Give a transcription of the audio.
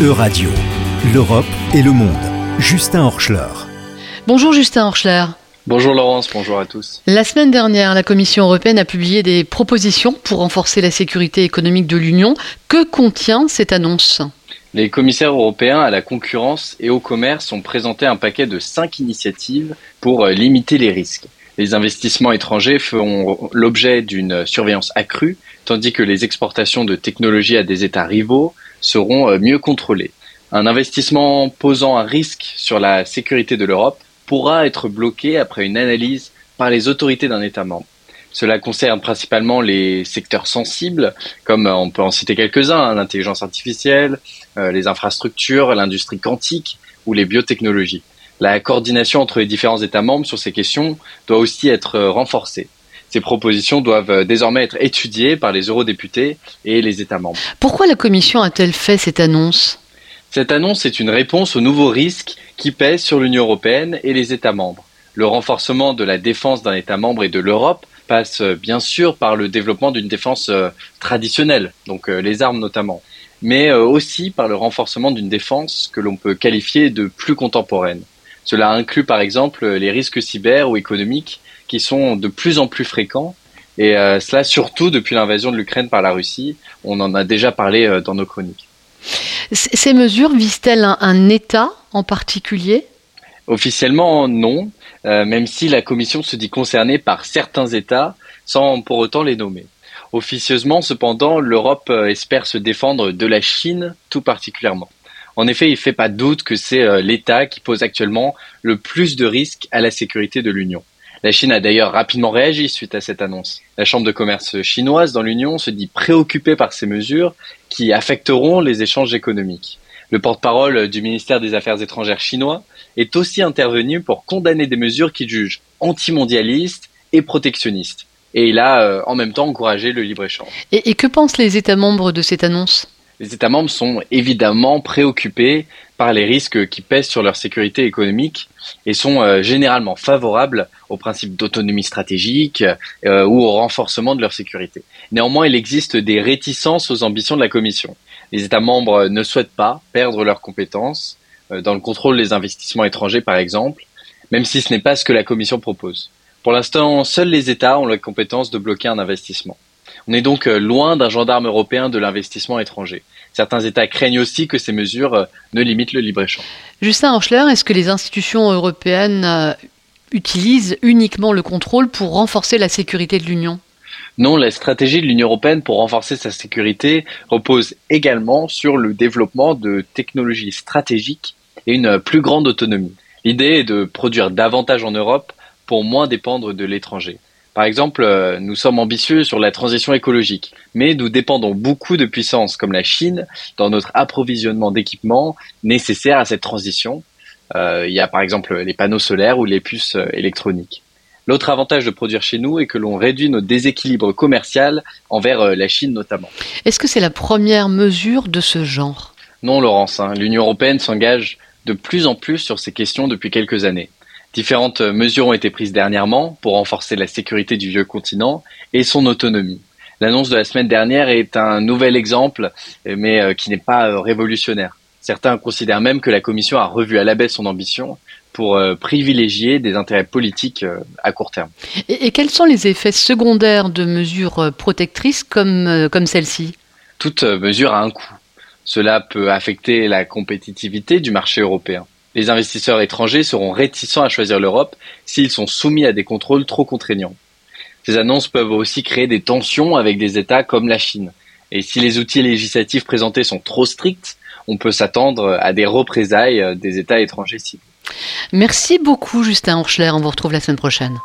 E-Radio, l'Europe et le monde. Justin Horschler. Bonjour Justin Horschler. Bonjour Laurence, bonjour à tous. La semaine dernière, la Commission européenne a publié des propositions pour renforcer la sécurité économique de l'Union. Que contient cette annonce? Les commissaires européens à la concurrence et au commerce ont présenté un paquet de cinq initiatives pour euh, limiter les risques. Les investissements étrangers feront l'objet d'une surveillance accrue, tandis que les exportations de technologies à des États rivaux seront euh, mieux contrôlées. Un investissement posant un risque sur la sécurité de l'Europe pourra être bloqué après une analyse par les autorités d'un État membre. Cela concerne principalement les secteurs sensibles, comme euh, on peut en citer quelques-uns, hein, l'intelligence artificielle, euh, les infrastructures, l'industrie quantique ou les biotechnologies. La coordination entre les différents États membres sur ces questions doit aussi être renforcée. Ces propositions doivent désormais être étudiées par les eurodéputés et les États membres. Pourquoi la Commission a-t-elle fait cette annonce? Cette annonce est une réponse aux nouveaux risques qui pèsent sur l'Union européenne et les États membres. Le renforcement de la défense d'un État membre et de l'Europe passe bien sûr par le développement d'une défense traditionnelle, donc les armes notamment, mais aussi par le renforcement d'une défense que l'on peut qualifier de plus contemporaine. Cela inclut par exemple les risques cyber ou économiques qui sont de plus en plus fréquents et euh, cela surtout depuis l'invasion de l'Ukraine par la Russie. On en a déjà parlé euh, dans nos chroniques. Ces mesures visent-elles un, un, État en particulier? Officiellement non, euh, même si la Commission se dit concernée par certains États sans pour autant les nommer. Officieusement cependant, l'Europe espère se défendre de la Chine tout particulièrement. En effet, il ne fait pas doute que c'est l'État qui pose actuellement le plus de risques à la sécurité de l'Union. La Chine a d'ailleurs rapidement réagi suite à cette annonce. La Chambre de commerce chinoise dans l'Union se dit préoccupée par ces mesures qui affecteront les échanges économiques. Le porte-parole du ministère des Affaires étrangères chinois est aussi intervenu pour condamner des mesures qu'il juge antimondialistes et protectionnistes. Et il a euh, en même temps encouragé le libre-échange. Et, et que pensent les États membres de cette annonce? Les États membres sont évidemment préoccupés par les risques qui pèsent sur leur sécurité économique et sont euh, généralement favorables au principe d'autonomie stratégique euh, ou au renforcement de leur sécurité. Néanmoins, il existe des réticences aux ambitions de la Commission. Les États membres ne souhaitent pas perdre leurs compétences euh, dans le contrôle des investissements étrangers, par exemple, même si ce n'est pas ce que la Commission propose. Pour l'instant, seuls les États ont la compétence de bloquer un investissement. On est donc loin d'un gendarme européen de l'investissement étranger. Certains États craignent aussi que ces mesures ne limitent le libre-échange. Justin Horschler, est-ce que les institutions européennes utilisent uniquement le contrôle pour renforcer la sécurité de l'Union? Non, la stratégie de l'Union européenne pour renforcer sa sécurité repose également sur le développement de technologies stratégiques et une plus grande autonomie. L'idée est de produire davantage en Europe pour moins dépendre de l'étranger. Par exemple, euh, nous sommes ambitieux sur la transition écologique, mais nous dépendons beaucoup de puissances comme la Chine dans notre approvisionnement d'équipements nécessaires à cette transition. Euh, il y a par exemple les panneaux solaires ou les puces euh, électroniques. L'autre avantage de produire chez nous est que l'on réduit nos déséquilibres commerciaux envers la Chine notamment. Est-ce que c'est la première mesure de ce genre? Non, Laurence. Hein. L'Union européenne s'engage de plus en plus sur ces questions depuis quelques années. Différentes mesures ont été prises dernièrement pour renforcer la sécurité du vieux continent et son autonomie. L'annonce de la semaine dernière est un nouvel exemple, mais euh, qui n'est pas euh, révolutionnaire. Certains considèrent même que la Commission a revu à la baisse son ambition pour euh, privilégier des intérêts politiques à court terme. Et, et, quels sont les effets secondaires de mesures protectrices comme, comme celle-ci? Toute mesure a un coût. Cela peut affecter la compétitivité du marché européen. Les investisseurs étrangers seront réticents à choisir l'Europe s'ils sont soumis à des contrôles trop contraignants. Ces annonces peuvent aussi créer des tensions avec des États comme la Chine. Et si les outils législatifs présentés sont trop stricts, on peut s'attendre à des représailles des États étrangers. Merci beaucoup Justin Horschler, on vous retrouve la semaine prochaine.